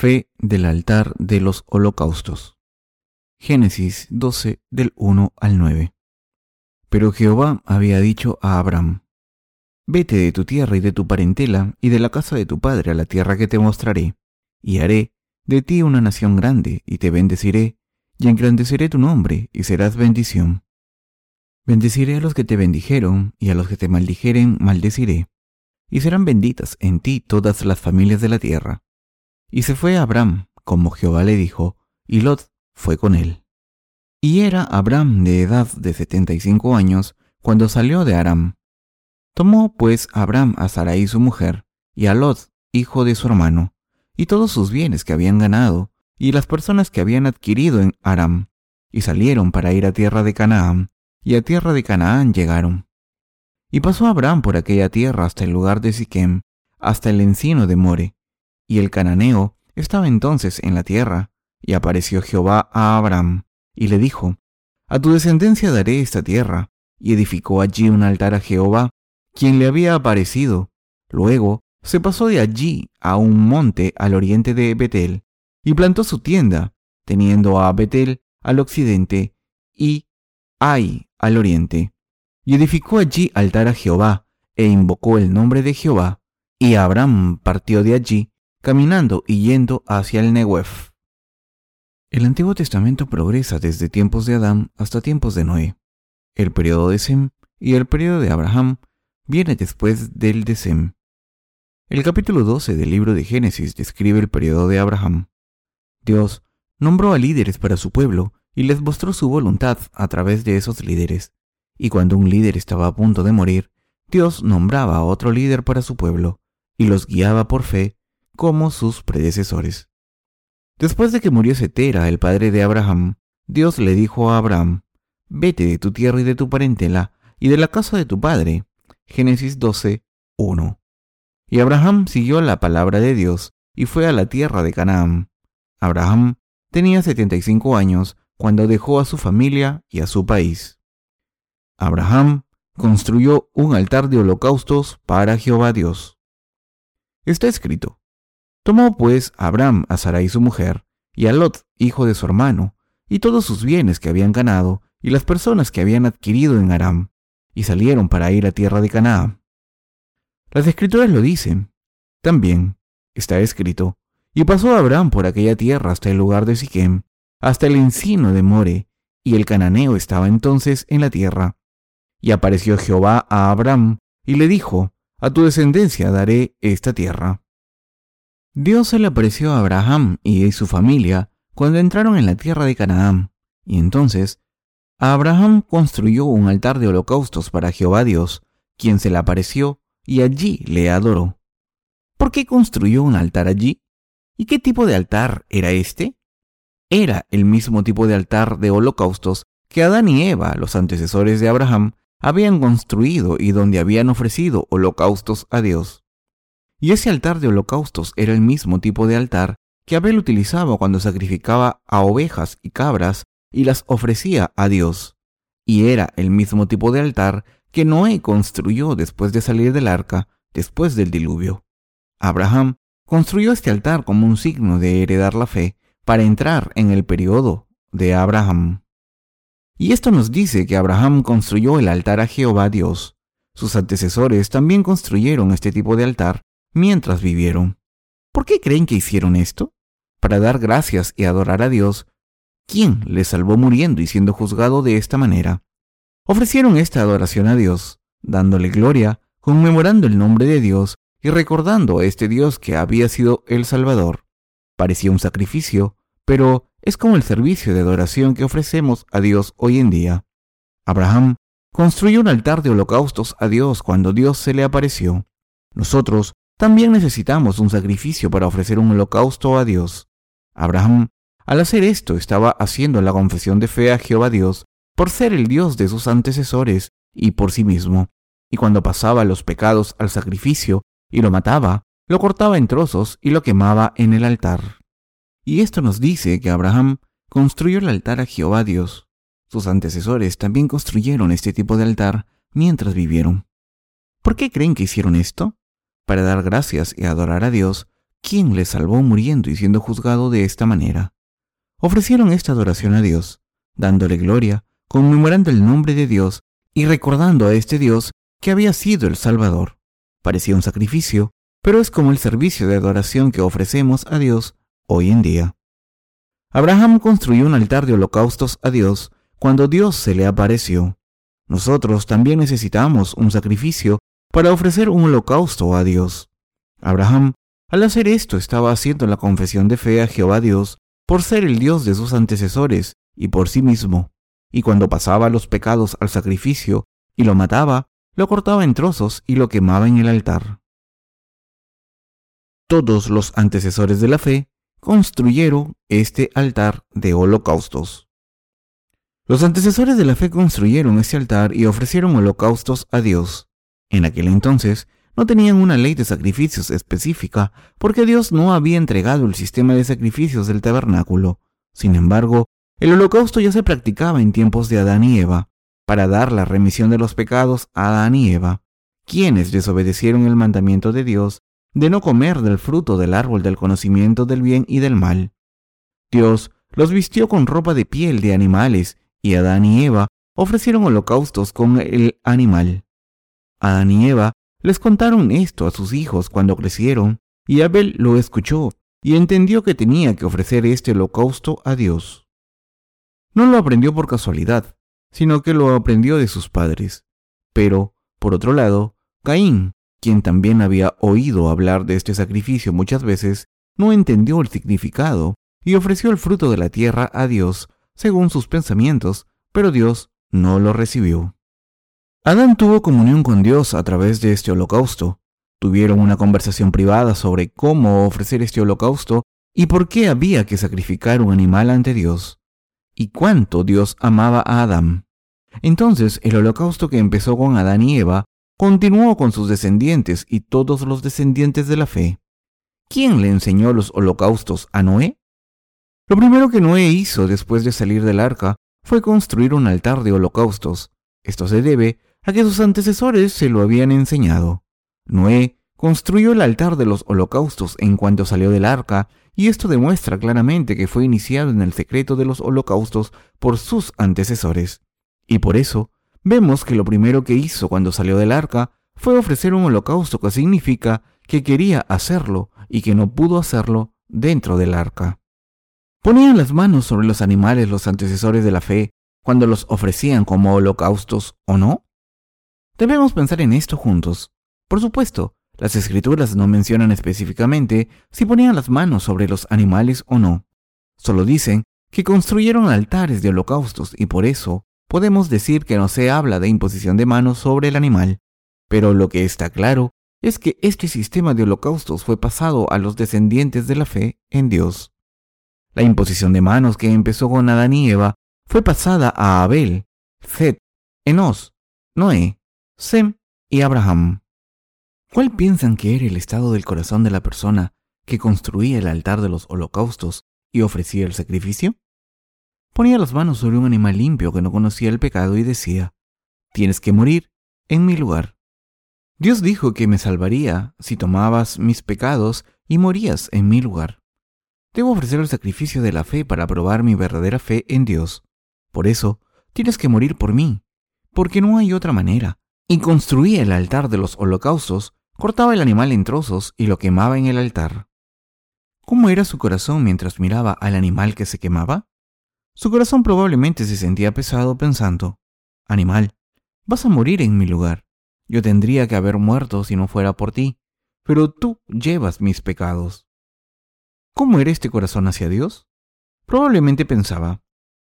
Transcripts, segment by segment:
Fe del altar de los holocaustos. Génesis 12 del 1 al 9. Pero Jehová había dicho a Abraham, Vete de tu tierra y de tu parentela y de la casa de tu padre a la tierra que te mostraré, y haré de ti una nación grande, y te bendeciré, y engrandeceré tu nombre, y serás bendición. Bendeciré a los que te bendijeron, y a los que te maldijeren maldeciré, y serán benditas en ti todas las familias de la tierra y se fue Abraham, como Jehová le dijo, y Lot fue con él. Y era Abraham de edad de setenta y cinco años cuando salió de Aram. Tomó pues Abraham a Sarai su mujer, y a Lot, hijo de su hermano, y todos sus bienes que habían ganado, y las personas que habían adquirido en Aram, y salieron para ir a tierra de Canaán, y a tierra de Canaán llegaron. Y pasó Abraham por aquella tierra hasta el lugar de Siquem, hasta el encino de More, y el cananeo estaba entonces en la tierra, y apareció Jehová a Abraham, y le dijo, A tu descendencia daré esta tierra, y edificó allí un altar a Jehová, quien le había aparecido. Luego se pasó de allí a un monte al oriente de Betel, y plantó su tienda, teniendo a Betel al occidente y Ai al oriente. Y edificó allí altar a Jehová, e invocó el nombre de Jehová, y Abraham partió de allí caminando y yendo hacia el Negev. El Antiguo Testamento progresa desde tiempos de Adán hasta tiempos de Noé. El periodo de Sem y el periodo de Abraham viene después del de Sem. El capítulo 12 del libro de Génesis describe el periodo de Abraham. Dios nombró a líderes para su pueblo y les mostró su voluntad a través de esos líderes. Y cuando un líder estaba a punto de morir, Dios nombraba a otro líder para su pueblo y los guiaba por fe como sus predecesores. Después de que murió Setera, el padre de Abraham, Dios le dijo a Abraham, Vete de tu tierra y de tu parentela y de la casa de tu padre. Génesis 12, 1. Y Abraham siguió la palabra de Dios y fue a la tierra de Canaán. Abraham tenía 75 años cuando dejó a su familia y a su país. Abraham construyó un altar de holocaustos para Jehová Dios. Está escrito, Tomó pues Abraham a Sarai su mujer, y a Lot, hijo de su hermano, y todos sus bienes que habían ganado, y las personas que habían adquirido en Aram, y salieron para ir a tierra de Canaán. Las escrituras lo dicen. También está escrito, y pasó Abraham por aquella tierra hasta el lugar de Siquem, hasta el encino de More, y el cananeo estaba entonces en la tierra. Y apareció Jehová a Abraham, y le dijo, A tu descendencia daré esta tierra. Dios se le apareció a Abraham y su familia cuando entraron en la tierra de Canaán, y entonces Abraham construyó un altar de holocaustos para Jehová Dios, quien se le apareció y allí le adoró. ¿Por qué construyó un altar allí? ¿Y qué tipo de altar era este? Era el mismo tipo de altar de holocaustos que Adán y Eva, los antecesores de Abraham, habían construido y donde habían ofrecido holocaustos a Dios. Y ese altar de holocaustos era el mismo tipo de altar que Abel utilizaba cuando sacrificaba a ovejas y cabras y las ofrecía a Dios. Y era el mismo tipo de altar que Noé construyó después de salir del arca, después del diluvio. Abraham construyó este altar como un signo de heredar la fe para entrar en el periodo de Abraham. Y esto nos dice que Abraham construyó el altar a Jehová Dios. Sus antecesores también construyeron este tipo de altar mientras vivieron. ¿Por qué creen que hicieron esto? Para dar gracias y adorar a Dios, quien les salvó muriendo y siendo juzgado de esta manera. Ofrecieron esta adoración a Dios, dándole gloria, conmemorando el nombre de Dios y recordando a este Dios que había sido el Salvador. Parecía un sacrificio, pero es como el servicio de adoración que ofrecemos a Dios hoy en día. Abraham construyó un altar de holocaustos a Dios cuando Dios se le apareció. Nosotros también necesitamos un sacrificio para ofrecer un holocausto a Dios. Abraham, al hacer esto, estaba haciendo la confesión de fe a Jehová Dios por ser el Dios de sus antecesores y por sí mismo. Y cuando pasaba los pecados al sacrificio y lo mataba, lo cortaba en trozos y lo quemaba en el altar. Y esto nos dice que Abraham construyó el altar a Jehová Dios. Sus antecesores también construyeron este tipo de altar mientras vivieron. ¿Por qué creen que hicieron esto? Para dar gracias y adorar a Dios quien le salvó muriendo y siendo juzgado de esta manera. Ofrecieron esta adoración a Dios, dándole gloria, conmemorando el nombre de Dios y recordando a este Dios que había sido el Salvador. Parecía un sacrificio, pero es como el servicio de adoración que ofrecemos a Dios hoy en día. Abraham construyó un altar de holocaustos a Dios cuando Dios se le apareció. Nosotros también necesitamos un sacrificio para ofrecer un holocausto a Dios. Abraham, al hacer esto, estaba haciendo la confesión de fe a Jehová Dios por ser el Dios de sus antecesores y por sí mismo. Y cuando pasaba los pecados al sacrificio y lo mataba, lo cortaba en trozos y lo quemaba en el altar. Todos los antecesores de la fe construyeron este altar de holocaustos. Los antecesores de la fe construyeron este altar y ofrecieron holocaustos a Dios. En aquel entonces no tenían una ley de sacrificios específica porque Dios no había entregado el sistema de sacrificios del tabernáculo. Sin embargo, el holocausto ya se practicaba en tiempos de Adán y Eva para dar la remisión de los pecados a Adán y Eva, quienes desobedecieron el mandamiento de Dios de no comer del fruto del árbol del conocimiento del bien y del mal. Dios los vistió con ropa de piel de animales y Adán y Eva ofrecieron holocaustos con el animal. Adán y Eva les contaron esto a sus hijos cuando crecieron, y Abel lo escuchó y entendió que tenía que ofrecer este holocausto a Dios. No lo aprendió por casualidad, sino que lo aprendió de sus padres. Pero, por otro lado, Caín, quien también había oído hablar de este sacrificio muchas veces, no entendió el significado y ofreció el fruto de la tierra a Dios según sus pensamientos, pero Dios no lo recibió. Adán tuvo comunión con Dios a través de este holocausto. Tuvieron una conversación privada sobre cómo ofrecer este holocausto y por qué había que sacrificar un animal ante Dios, y cuánto Dios amaba a Adán. Entonces el holocausto que empezó con Adán y Eva continuó con sus descendientes y todos los descendientes de la fe. ¿Quién le enseñó los holocaustos a Noé? Lo primero que Noé hizo después de salir del arca fue construir un altar de holocaustos. Esto se debe a que sus antecesores se lo habían enseñado. Noé construyó el altar de los holocaustos en cuanto salió del arca, y esto demuestra claramente que fue iniciado en el secreto de los holocaustos por sus antecesores. Y por eso, vemos que lo primero que hizo cuando salió del arca fue ofrecer un holocausto que significa que quería hacerlo y que no pudo hacerlo dentro del arca. ¿Ponían las manos sobre los animales los antecesores de la fe cuando los ofrecían como holocaustos o no? Debemos pensar en esto juntos. Por supuesto, las escrituras no mencionan específicamente si ponían las manos sobre los animales o no. Solo dicen que construyeron altares de holocaustos y por eso podemos decir que no se habla de imposición de manos sobre el animal. Pero lo que está claro es que este sistema de holocaustos fue pasado a los descendientes de la fe en Dios. La imposición de manos que empezó con Adán y Eva fue pasada a Abel, Zed, Enos, Noé, Sem y Abraham. ¿Cuál piensan que era el estado del corazón de la persona que construía el altar de los holocaustos y ofrecía el sacrificio? Ponía las manos sobre un animal limpio que no conocía el pecado y decía, Tienes que morir en mi lugar. Dios dijo que me salvaría si tomabas mis pecados y morías en mi lugar. Debo ofrecer el sacrificio de la fe para probar mi verdadera fe en Dios. Por eso, tienes que morir por mí, porque no hay otra manera. Y construía el altar de los holocaustos, cortaba el animal en trozos y lo quemaba en el altar. ¿Cómo era su corazón mientras miraba al animal que se quemaba? Su corazón probablemente se sentía pesado pensando, Animal, vas a morir en mi lugar. Yo tendría que haber muerto si no fuera por ti, pero tú llevas mis pecados. ¿Cómo era este corazón hacia Dios? Probablemente pensaba,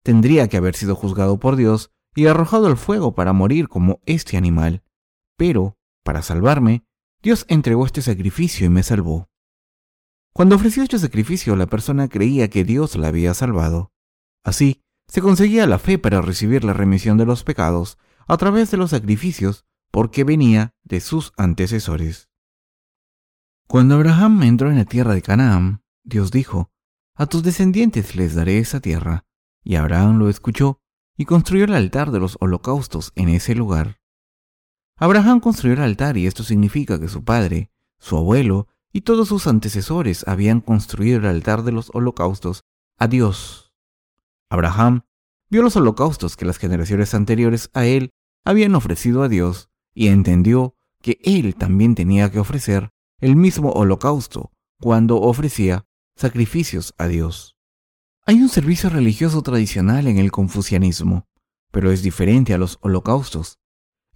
tendría que haber sido juzgado por Dios y arrojado al fuego para morir como este animal. Pero, para salvarme, Dios entregó este sacrificio y me salvó. Cuando ofreció este sacrificio, la persona creía que Dios la había salvado. Así, se conseguía la fe para recibir la remisión de los pecados a través de los sacrificios porque venía de sus antecesores. Cuando Abraham entró en la tierra de Canaán, Dios dijo, A tus descendientes les daré esa tierra. Y Abraham lo escuchó y construyó el altar de los holocaustos en ese lugar. Abraham construyó el altar y esto significa que su padre, su abuelo y todos sus antecesores habían construido el altar de los holocaustos a Dios. Abraham vio los holocaustos que las generaciones anteriores a él habían ofrecido a Dios y entendió que él también tenía que ofrecer el mismo holocausto cuando ofrecía sacrificios a Dios. Hay un servicio religioso tradicional en el confucianismo, pero es diferente a los holocaustos.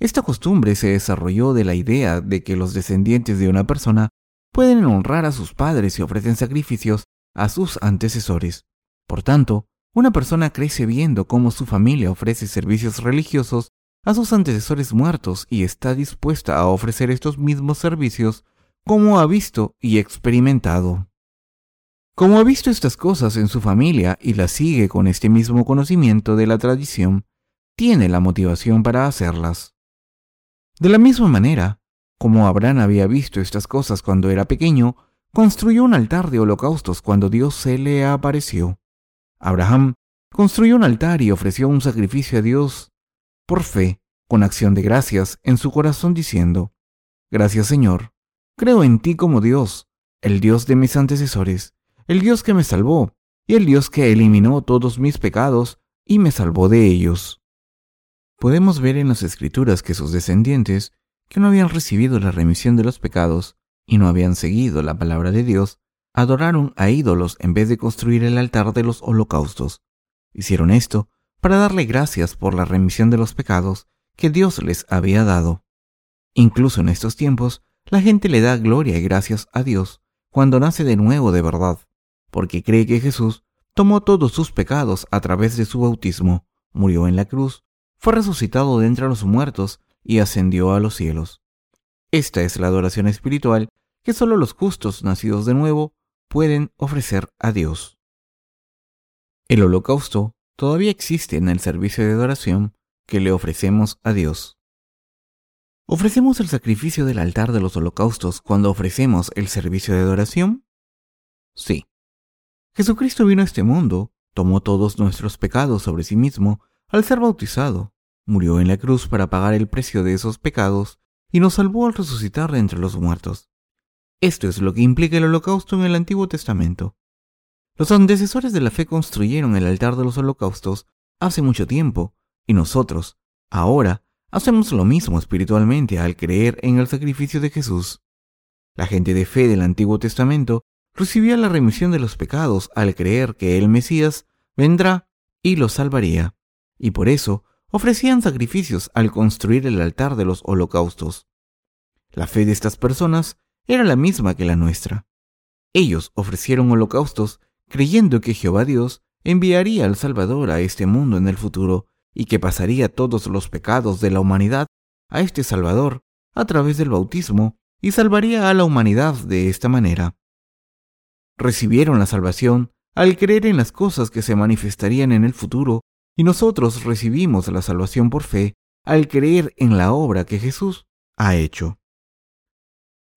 Esta costumbre se desarrolló de la idea de que los descendientes de una persona pueden honrar a sus padres y ofrecen sacrificios a sus antecesores. Por tanto, una persona crece viendo cómo su familia ofrece servicios religiosos a sus antecesores muertos y está dispuesta a ofrecer estos mismos servicios como ha visto y experimentado. Como ha visto estas cosas en su familia y las sigue con este mismo conocimiento de la tradición, tiene la motivación para hacerlas. De la misma manera, como Abraham había visto estas cosas cuando era pequeño, construyó un altar de holocaustos cuando Dios se le apareció. Abraham construyó un altar y ofreció un sacrificio a Dios por fe, con acción de gracias en su corazón diciendo, Gracias Señor, creo en ti como Dios, el Dios de mis antecesores, el Dios que me salvó, y el Dios que eliminó todos mis pecados y me salvó de ellos. Podemos ver en las escrituras que sus descendientes, que no habían recibido la remisión de los pecados y no habían seguido la palabra de Dios, adoraron a ídolos en vez de construir el altar de los holocaustos. Hicieron esto para darle gracias por la remisión de los pecados que Dios les había dado. Incluso en estos tiempos, la gente le da gloria y gracias a Dios cuando nace de nuevo de verdad, porque cree que Jesús tomó todos sus pecados a través de su bautismo, murió en la cruz, fue resucitado de entre los muertos y ascendió a los cielos. Esta es la adoración espiritual que solo los justos nacidos de nuevo pueden ofrecer a Dios. El holocausto todavía existe en el servicio de adoración que le ofrecemos a Dios. ¿Ofrecemos el sacrificio del altar de los holocaustos cuando ofrecemos el servicio de adoración? Sí. Jesucristo vino a este mundo, tomó todos nuestros pecados sobre sí mismo al ser bautizado, murió en la cruz para pagar el precio de esos pecados y nos salvó al resucitar de entre los muertos. Esto es lo que implica el holocausto en el Antiguo Testamento. Los antecesores de la fe construyeron el altar de los holocaustos hace mucho tiempo, y nosotros, ahora, hacemos lo mismo espiritualmente al creer en el sacrificio de Jesús. La gente de fe del Antiguo Testamento recibía la remisión de los pecados al creer que el Mesías vendrá y los salvaría, y por eso ofrecían sacrificios al construir el altar de los holocaustos. La fe de estas personas era la misma que la nuestra. Ellos ofrecieron holocaustos creyendo que Jehová Dios enviaría al Salvador a este mundo en el futuro y que pasaría todos los pecados de la humanidad a este Salvador a través del bautismo y salvaría a la humanidad de esta manera. Recibieron la salvación al creer en las cosas que se manifestarían en el futuro y nosotros recibimos la salvación por fe al creer en la obra que Jesús ha hecho.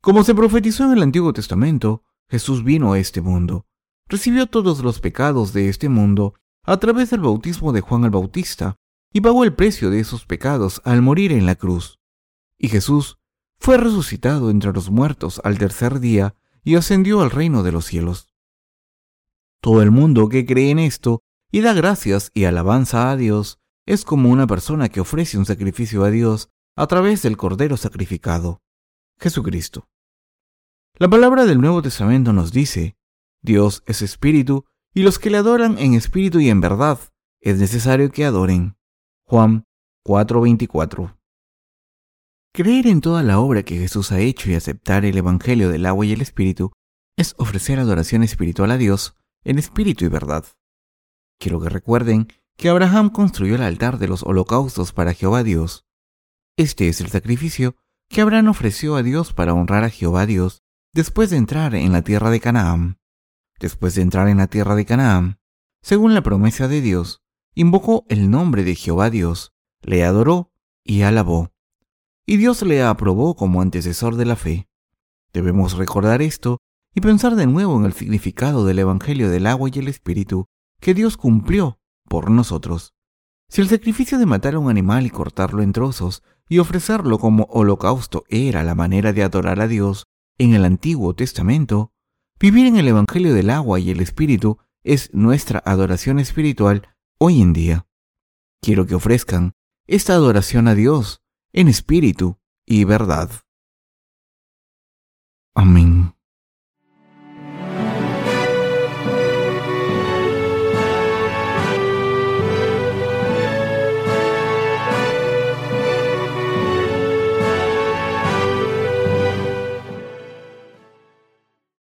Como se profetizó en el Antiguo Testamento, Jesús vino a este mundo, recibió todos los pecados de este mundo a través del bautismo de Juan el Bautista y pagó el precio de esos pecados al morir en la cruz. Y Jesús fue resucitado entre los muertos al tercer día y ascendió al reino de los cielos. Todo el mundo que cree en esto y da gracias y alabanza a Dios es como una persona que ofrece un sacrificio a Dios a través del Cordero sacrificado, Jesucristo. La palabra del Nuevo Testamento nos dice, Dios es espíritu, y los que le adoran en espíritu y en verdad es necesario que adoren. Juan 4:24. Creer en toda la obra que Jesús ha hecho y aceptar el Evangelio del agua y el Espíritu es ofrecer adoración espiritual a Dios en espíritu y verdad. Quiero que recuerden que Abraham construyó el altar de los holocaustos para Jehová Dios. Este es el sacrificio que Abraham ofreció a Dios para honrar a Jehová Dios después de entrar en la tierra de Canaán. Después de entrar en la tierra de Canaán, según la promesa de Dios, invocó el nombre de Jehová Dios, le adoró y alabó. Y Dios le aprobó como antecesor de la fe. Debemos recordar esto y pensar de nuevo en el significado del Evangelio del agua y el Espíritu que Dios cumplió por nosotros. Si el sacrificio de matar a un animal y cortarlo en trozos y ofrecerlo como holocausto era la manera de adorar a Dios, en el Antiguo Testamento, vivir en el Evangelio del agua y el Espíritu es nuestra adoración espiritual hoy en día. Quiero que ofrezcan esta adoración a Dios en espíritu y verdad. Amén.